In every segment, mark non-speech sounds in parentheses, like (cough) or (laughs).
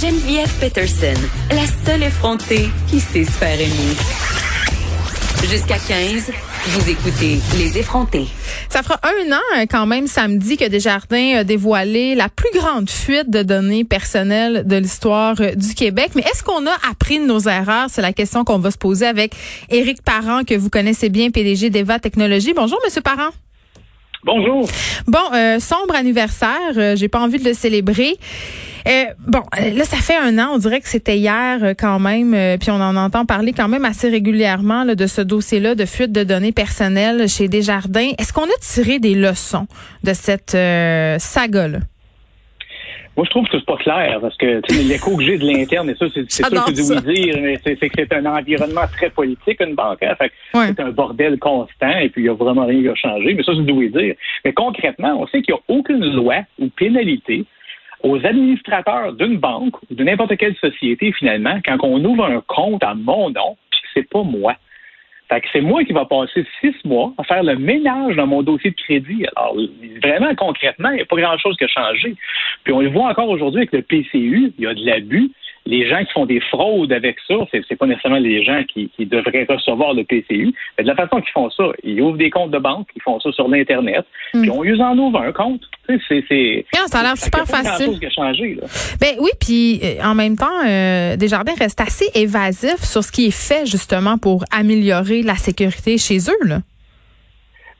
Geneviève Peterson, la seule effrontée qui sait se faire aimer. Jusqu'à 15, vous écoutez Les effrontés. Ça fera un an euh, quand même samedi que Desjardins a dévoilé la plus grande fuite de données personnelles de l'histoire euh, du Québec. Mais est-ce qu'on a appris de nos erreurs? C'est la question qu'on va se poser avec Éric Parent, que vous connaissez bien, PDG d'Eva Technologies. Bonjour, Monsieur Parent. Bonjour. Bon, euh, sombre anniversaire. Euh, J'ai pas envie de le célébrer. Euh, bon, euh, là, ça fait un an. On dirait que c'était hier euh, quand même. puis on en entend parler quand même assez régulièrement là, de ce dossier-là de fuite de données personnelles chez Desjardins. Est-ce qu'on a tiré des leçons de cette saga-là? Moi, je trouve que c'est pas clair parce que l'écho que j'ai de l'interne, et ça, c'est sûr J'adore que c'est ça. oui dire, mais c'est c'est que c'est un environnement très politique, une banque. Hein. C'est un bordel constant et puis il y a vraiment rien qui a changé. Mais ça, c'est oui dire. Mais concrètement, on sait qu'il n'y a aucune loi ou pénalité aux administrateurs d'une banque ou de n'importe quelle société, finalement, quand on ouvre un compte à mon nom, puis c'est pas moi. Fait que c'est moi qui va passer six mois à faire le ménage dans mon dossier de crédit. Alors, vraiment, concrètement, il n'y a pas grand-chose qui a changé. Puis on le voit encore aujourd'hui avec le PCU, il y a de l'abus. Les gens qui font des fraudes avec ça, c'est, c'est pas nécessairement les gens qui, qui devraient recevoir le PCU. Mais de la façon qu'ils font ça, ils ouvrent des comptes de banque, ils font ça sur l'Internet, puis on use en ouvre un compte. C'est, c'est, Ah, ça a l'air super facile. grand-chose qui a changé, là. Ben oui, puis euh, en même temps, euh, Desjardins reste assez évasif sur ce qui est fait justement pour améliorer la sécurité chez eux. Là.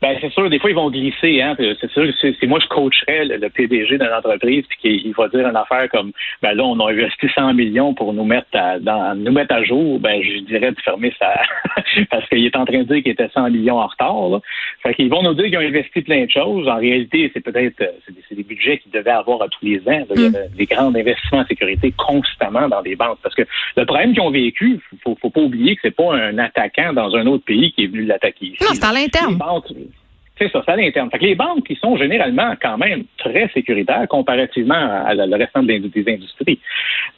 Ben, c'est sûr, des fois, ils vont glisser, hein. C'est sûr, c'est, c'est moi, je coacherais le, le PDG d'une entreprise, puis qu'il il va dire une affaire comme, ben là, on a investi 100 millions pour nous mettre à, dans, nous mettre à jour. Ben, je dirais de fermer ça, (laughs) parce qu'il est en train de dire qu'il était 100 millions en retard, là. Fait qu'ils vont nous dire qu'ils ont investi plein de choses. En réalité, c'est peut-être, euh, c'est des, des budgets qu'ils devaient avoir à tous les ans. là. Il y avait des grands investissements en sécurité constamment dans des banques. Parce que le problème qu'ils ont vécu, faut, faut pas oublier que c'est pas un attaquant dans un autre pays qui est venu l'attaquer ici. Non, c'est à l'interne. C'est ça, c'est à l'interne. Fait les banques, qui sont généralement quand même très sécuritaires comparativement à le restant des industries.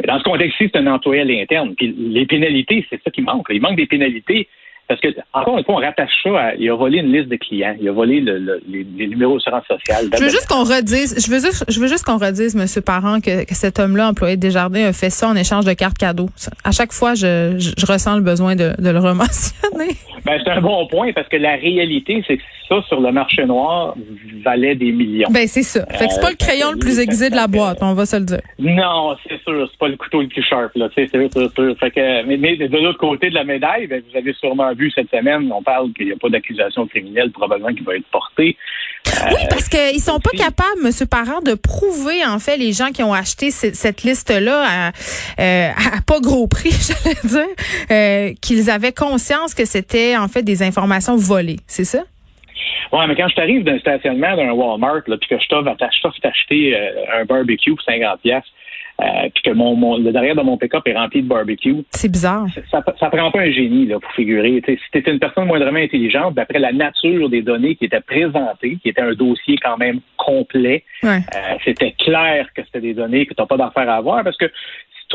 Dans ce contexte-ci, c'est un employé à l'interne. Puis les pénalités, c'est ça qui manque. Il manque des pénalités. Parce que, encore une fois, on rattache ça à, il a volé une liste de clients, il a volé le- le- les, les numéros d'assurance sociale. Je veux juste qu'on redise, je veux juste, je veux juste qu'on redise, Monsieur Parent, que, que cet homme-là, employé de Desjardins, a fait ça en échange de cartes cadeaux. À chaque fois, je, je, je ressens le besoin de, de le rementionner. (laughs) Ben, c'est un bon point parce que la réalité, c'est que ça, sur le marché noir, valait des millions. Ben c'est ça. Fait que c'est pas le crayon le plus aiguisé de la boîte, on va se le dire. Non, c'est sûr, c'est pas le couteau le plus sharp, là, c'est sûr, c'est sûr. Fait que, mais, mais de l'autre côté de la médaille, ben, vous avez sûrement vu cette semaine, on parle qu'il n'y a pas d'accusation criminelle probablement qui va être portée. Oui, parce qu'ils sont pas capables, Monsieur Parent, de prouver en fait les gens qui ont acheté ce- cette liste-là à, euh, à pas gros prix, (laughs) j'allais dire, euh, qu'ils avaient conscience que c'était en fait des informations volées. C'est ça? Ouais, mais quand je t'arrive d'un stationnement d'un Walmart, là, puis que je t'offre je t'acheter euh, un barbecue pour 50 pièces, euh, puis que mon, mon, le derrière de mon pick-up est rempli de barbecue, C'est bizarre. ça, ça prend pas un génie là, pour figurer. Tu sais, si tu étais une personne moindrement intelligente, d'après la nature des données qui étaient présentées, qui était un dossier quand même complet, Ouais. euh, c'était clair que c'était des données que tu n'as pas d'affaires à avoir parce que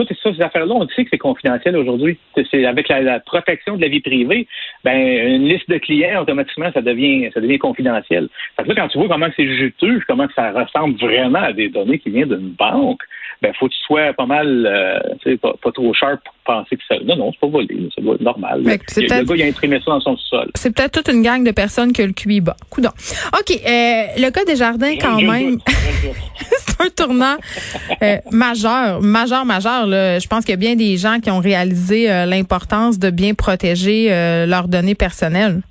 toutes ces affaires-là, on sait que c'est confidentiel aujourd'hui. C'est- avec la, protection de la vie privée, ben une liste de clients automatiquement ça devient ça devient confidentiel. Fait que là, quand tu vois comment c'est juteux, comment ça ressemble vraiment à des données qui viennent d'une banque, ben faut que tu sois pas mal, euh, pas, pas trop sharp pour penser que ça. Non, non, c'est pas volé, être normal. C'est Le, gars, il a imprimé ça dans son sol. C'est peut-être toute une gang de personnes que le QI bat. Coudon. OK. euh, le cas des jardins, quand Je même, (laughs) c'est un tournant euh, majeur, majeur, majeur. Là. Je pense qu'il y a bien des gens qui ont réalisé euh, l'importance de bien protéger leurs données personnelles.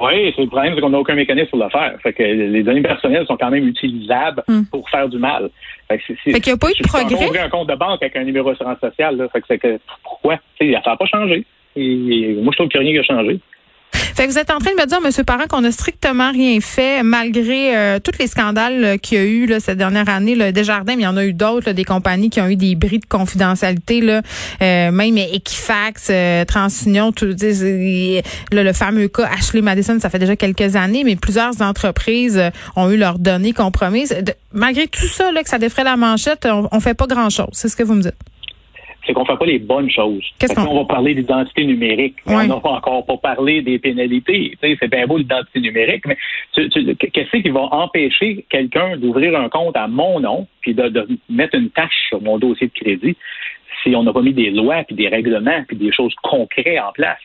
Oui, c'est le problème, c'est qu'on n'a aucun mécanisme pour le faire. Fait que les données personnelles sont quand même utilisables Hmm. pour faire du mal. Fait que c'est- qu'il y a pas eu de progrès? ouvrir un compte de banque avec un numéro d'assurance sociale. Là. Fait que c'est que pourquoi? Tu sais, ça n'a pas changé. Et moi, je trouve qu'il n'y a rien qui a changé. Fait que vous êtes en train de me dire, Monsieur Parent, qu'on n'a strictement rien fait malgré euh, tous les scandales qu'il y a eu là, cette dernière année. Là, Desjardins, mais il y en a eu d'autres, des compagnies qui ont eu des bris de confidentialité, là, euh, même Equifax, euh, TransUnion, tout, le fameux cas Ashley Madison, ça fait déjà quelques années, mais plusieurs entreprises ont eu leurs données compromises. malgré tout ça, là, que ça défrait la manchette, on, on fait pas grand-chose. C'est ce que vous me dites c'est qu'on fait pas les bonnes choses. Qu'est-ce qu'on va parler d'identité numérique, on n'a encore pas parlé des pénalités. Tu c'est bien beau l'identité numérique, mais qu'est-ce qui va empêcher quelqu'un d'ouvrir un compte à mon nom puis de, de, mettre une tâche sur mon dossier de crédit si on n'a pas mis des lois puis des règlements puis des choses concrètes en place?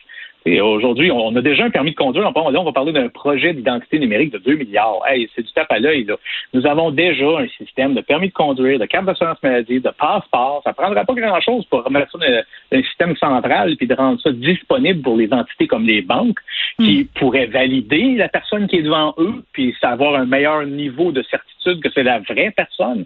Aujourd'hui, on a déjà un permis de conduire. Là, on va parler d'un projet d'identité numérique de 2 milliards. Hey, c'est du tape à l'œil. Nous avons déjà un système de permis de conduire, de carte d'assurance maladie, de passeport. Ça ne prendra pas grand-chose pour remettre ça dans un système central puis de rendre ça disponible pour les entités comme les banques qui hmm. pourraient valider la personne qui est devant eux puis savoir un meilleur niveau de certitude que c'est la vraie personne.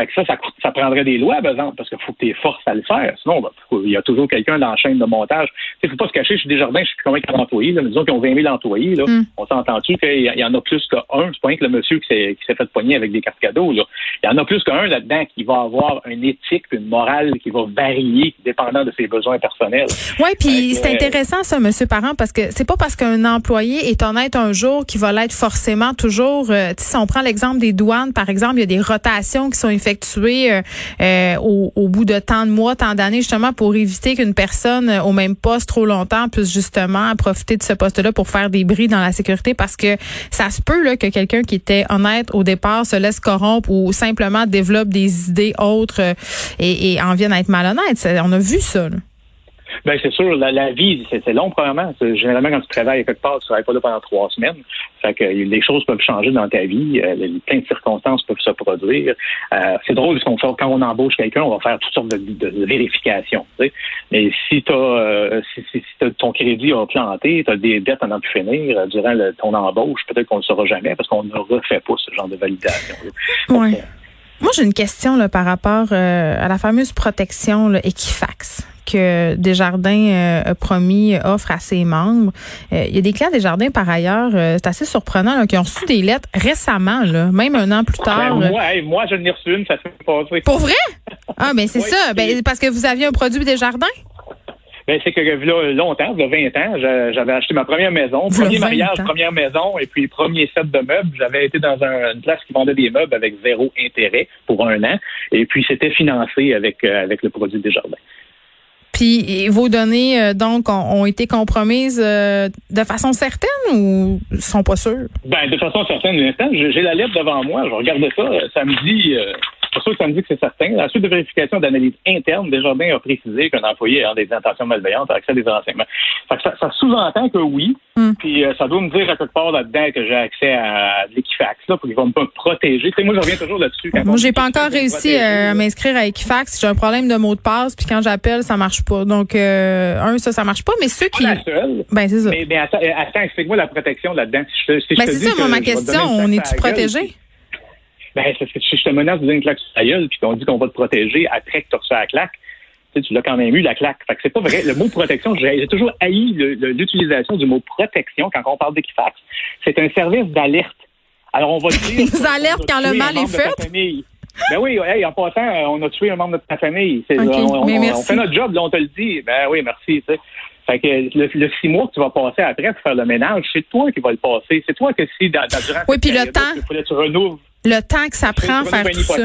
Fait que ça, ça, prendrait des lois, par exemple, parce qu'il faut que tu es force à le faire. Sinon, ben, il y a toujours quelqu'un dans la chaîne de montage. Il ne faut pas se cacher, je suis Desjardins, je suis combien d'employés, là, mais disons qu'ils ont 20 000 employés, là. Hmm. On s'entend-tu qu'il y en a plus qu'un? C'est pas rien que le monsieur qui s'est, fait poigner avec des cartes cadeaux, là. Il y en a plus qu'un là-dedans qui va avoir une éthique, une morale qui va varier dépendant de ses besoins personnels. Oui, puis c'est intéressant, ça, monsieur Parent, parce que c'est pas parce qu'un employé est honnête un jour qu'il va l'être forcément toujours. Euh, si on prend l'exemple des douanes, par exemple, il y a des rotations qui sont effectuées euh, euh, au, bout de tant de mois, tant d'années, justement, pour éviter qu'une personne au même poste trop longtemps puisse justement profiter de ce poste-là pour faire des bris dans la sécurité parce que ça se peut là, que quelqu'un qui était honnête au départ se laisse corrompre ou simplement développe des idées autres euh, et, en vienne à être malhonnête. On a vu ça. Ben c'est sûr, la, vie, c'est long probablement. Généralement, quand tu travailles quelque part, tu travailles pas là pendant trois semaines. Fait que les choses peuvent changer dans ta vie, euh, plein de circonstances peuvent se produire. Euh, c'est drôle parce qu'on fait quand on embauche quelqu'un, on va faire toutes sortes de, vérifications. Mais si tu euh, si, si, ton crédit a planté, tu as des dettes à n'en plus finir durant ton embauche, peut-être qu'on ne le saura jamais parce qu'on ne refait pas ce genre de validation. Oui. Moi, j'ai une question là, par rapport à la fameuse protection là, Equifax que Desjardins euh, a promis offre à ses membres. Euh, il y a des clients Desjardins, par ailleurs, euh, c'est assez surprenant, qui ont reçu des lettres récemment, là, même un an plus ben, tard. moi, moi, je n'ai reçu une, ça s'est passé. Pour vrai? (laughs) Ah, mais c'est ça. Ben, parce que vous aviez un produit Desjardins? Ben, c'est que là, longtemps, il y a 20 ans, j'avais acheté ma première maison, premier mariage, première maison, et puis premier set de meubles. J'avais été dans une place qui vendait des meubles avec zéro intérêt pour un an, et puis c'était financé avec, avec le produit Desjardins. Puis vos données, euh, donc, ont, été compromises euh, de façon certaine ou sont pas sûres? Ben, de façon certaine, j'ai la lettre devant moi, je regarde ça, ça euh, c'est sûr que ça me dit que c'est certain. La suite de vérification d'analyse interne, Desjardins a précisé qu'un employé ayant des intentions malveillantes a accès à des renseignements. ça, ça sous-entend que oui, hmm. puis euh, ça doit me dire à quelque part là-dedans que j'ai accès à, l'Equifax, là, pour qu'ils vont me protéger. moi, je reviens toujours là-dessus. Moi, j'ai pas encore réussi euh, à m'inscrire à Equifax. J'ai un problème de mot de passe, puis quand j'appelle, ça marche pas. Donc, euh, un, ça, ça marche pas, mais ceux qui... Pas la seule. Ben, c'est ça. Mais, mais attends, attends explique-moi la protection là-dedans. Si je, si ben, c'est ça, moi, ma question. On est-tu protégé? Ben, c'est que si je te menace de donner une claque sur ta gueule, puis qu'on dit qu'on va te protéger après que tu reçu la claque, tu, sais, tu l'as quand même eu, la claque. Fait que c'est pas vrai. Le mot protection, j'ai toujours haï l'utilisation du mot protection quand on parle d'Equifax. C'est un service d'alerte. Alors, on va (laughs) dire. Ils alertent quand le mal est fait? Ben oui, en passant, on a tué un membre de ta famille. on, fait notre job, là, on te le dit. Ben oui, merci. Fait que le, six mois que tu vas passer après pour faire le ménage, c'est toi qui vas le passer. C'est toi que si dans, durant oui, puis le temps, il tu renouves le temps que ça prend faire tout ça.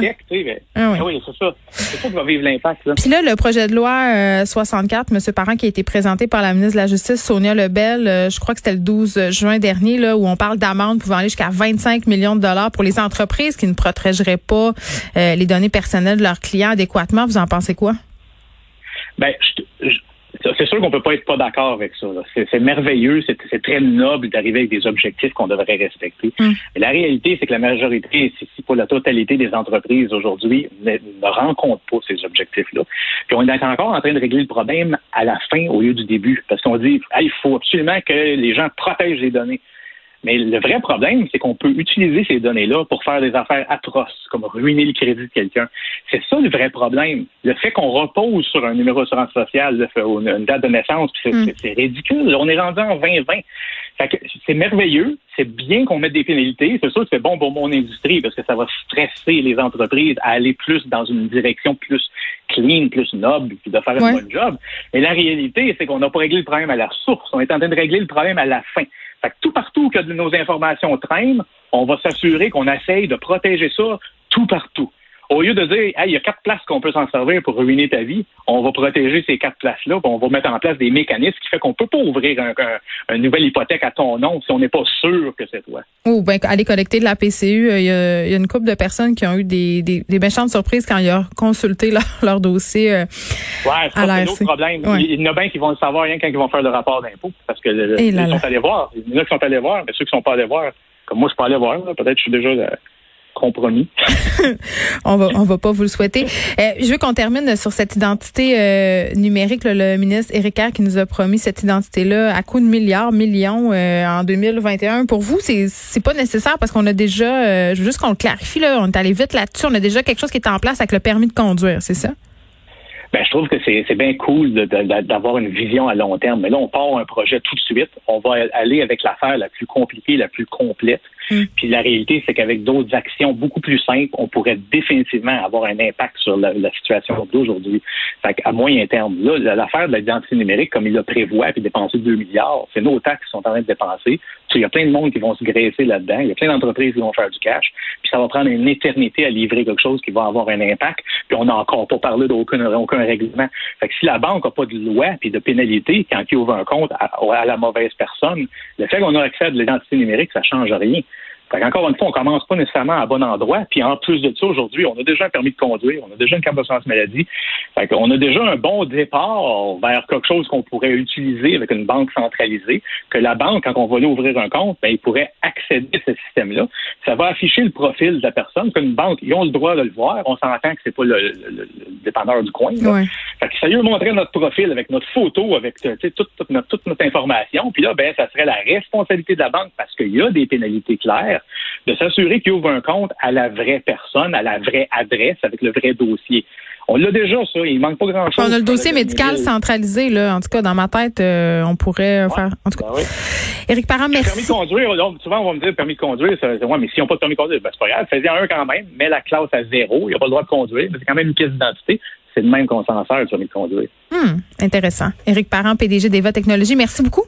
Ah oui, oui c'est ça. C'est ça qui va vivre l'impact. Puis là, le projet de loi 64, euh, M. Parent, qui a été présenté par la ministre de la Justice, Sonia Lebel, euh, je crois que c'était le 12 juin dernier, là, où on parle d'amende pouvant aller jusqu'à 25 millions de dollars pour les entreprises qui ne protégeraient pas euh, les données personnelles de leurs clients adéquatement. Vous en pensez quoi? Ben, je, c'est sûr qu'on peut pas être pas d'accord avec ça. C'est merveilleux, c'est très noble d'arriver avec des objectifs qu'on devrait respecter. Mm. Mais la réalité, c'est que la majorité, si pas la totalité des entreprises aujourd'hui, ne, rencontrent pas ces objectifs-là. Puis on est encore en train de régler le problème à la fin au lieu du début, parce qu'on dit il faut absolument que les gens protègent les données. Mais le vrai problème, c'est qu'on peut utiliser ces données-là pour faire des affaires atroces, comme ruiner le crédit de quelqu'un. C'est ça le vrai problème. Le fait qu'on repose sur un numéro d'assurance sociale, une date de naissance, hmm. c'est ridicule. On est rendu en 2020. C'est merveilleux. C'est bien qu'on mette des pénalités. C'est sûr que c'est bon pour mon industrie parce que ça va stresser les entreprises à aller plus dans une direction plus clean, plus noble, puis de faire un bon job. Mais la réalité, c'est qu'on n'a pas réglé le problème à la source. On est en train de régler le problème à la fin. Tout partout que nos informations traînent, on va s'assurer qu'on essaye de protéger ça tout partout. Au lieu de dire, il y a quatre places qu'on peut s'en servir pour ruiner ta vie, on va protéger ces quatre places-là, on va mettre en place des mécanismes qui fait qu'on peut pas ouvrir un, une nouvelle hypothèque à ton nom si on n'est pas sûr que c'est toi. Ou bien aller collecter de la PCU, euh, il y, a, une couple de personnes qui ont eu des, des, méchantes surprises quand ils ont consulté (laughs) leur, dossier. Euh, ouais, c'est un autre problème. Il y en a bien qui vont le savoir rien quand ils vont faire le rapport d'impôt, parce que ils sont allés voir. Il y en a qui sont allés voir, mais ceux qui sont pas allés voir, comme moi je suis pas allé voir, peut-être que je suis déjà euh, compromis. (laughs) on va on va pas vous le souhaiter. Euh, je veux qu'on termine sur cette identité euh, numérique. le ministre Éric qui nous a promis cette identité-là à coût de milliards, millions euh, en 2021. Pour vous, c'est c'est pas nécessaire parce qu'on a déjà, je veux juste qu'on le clarifie là, on est allé vite là-dessus. On a déjà quelque chose qui est en place avec le permis de conduire, c'est ça? Ben, je trouve que c'est bien cool d'avoir une vision à long terme. Mais là, on part un projet tout de suite. On va aller avec l'affaire la plus compliquée, la plus complète. Mm. Puis la réalité, c'est qu'avec d'autres actions beaucoup plus simples, on pourrait définitivement avoir un impact sur la, situation d'aujourd'hui. Fait à moyen terme, là, l'affaire de l'identité numérique, comme il le prévoit, puis dépenser 2 milliards, c'est nos taxes qui sont en train de dépenser. Il y a plein de monde qui vont se graisser là-dedans. Il y a plein d'entreprises qui vont faire du cash. Puis ça va prendre une éternité à livrer quelque chose qui va avoir un impact. Puis on n'a encore pas parlé d'aucun aucun règlement. Fait que si la banque n'a pas de loi puis de pénalité quand il ouvre un compte à, la mauvaise personne, le fait qu'on a accès à de l'identité numérique, ça change rien. Encore une fois, on commence pas nécessairement à bon endroit. Puis en plus de ça, aujourd'hui, on a déjà un permis de conduire, on a déjà une carte d'assurance maladie. Fait on a déjà un bon départ vers quelque chose qu'on pourrait utiliser avec une banque centralisée, que la banque, quand on va aller ouvrir un compte, ben, il pourrait accéder à ce système-là. Ça va afficher le profil de la personne. Comme une banque, ils ont le droit de le voir. On s'entend que c'est pas le, dépanneur du coin. Là. Fait que ça lui montrer notre profil avec notre photo, avec toute, toute, notre, toute notre information. Puis là, ben, ça serait la responsabilité de la banque parce qu'il y a des pénalités claires de s'assurer qu'il ouvre un compte à la vraie personne, à la vraie adresse, avec le vrai dossier. On l'a déjà, ça. Il manque pas grand-chose. On a le dossier médical centralisé, là. En tout cas, dans ma tête, euh, on pourrait faire. En tout cas. Ben Éric Parent, merci. Permis de conduire, donc, souvent, on va me dire permis de conduire. Ça, ouais, mais si on pas de permis de conduire, ben, c'est pas grave. Faisait un quand même, mais la classe à zéro. Il n'a pas le droit de conduire, mais c'est quand même une pièce d'identité. C'est le même qu'on s'en sert, le permis de conduire. Hum, intéressant. Éric Parent, PDG d'Eva Technologies, merci beaucoup.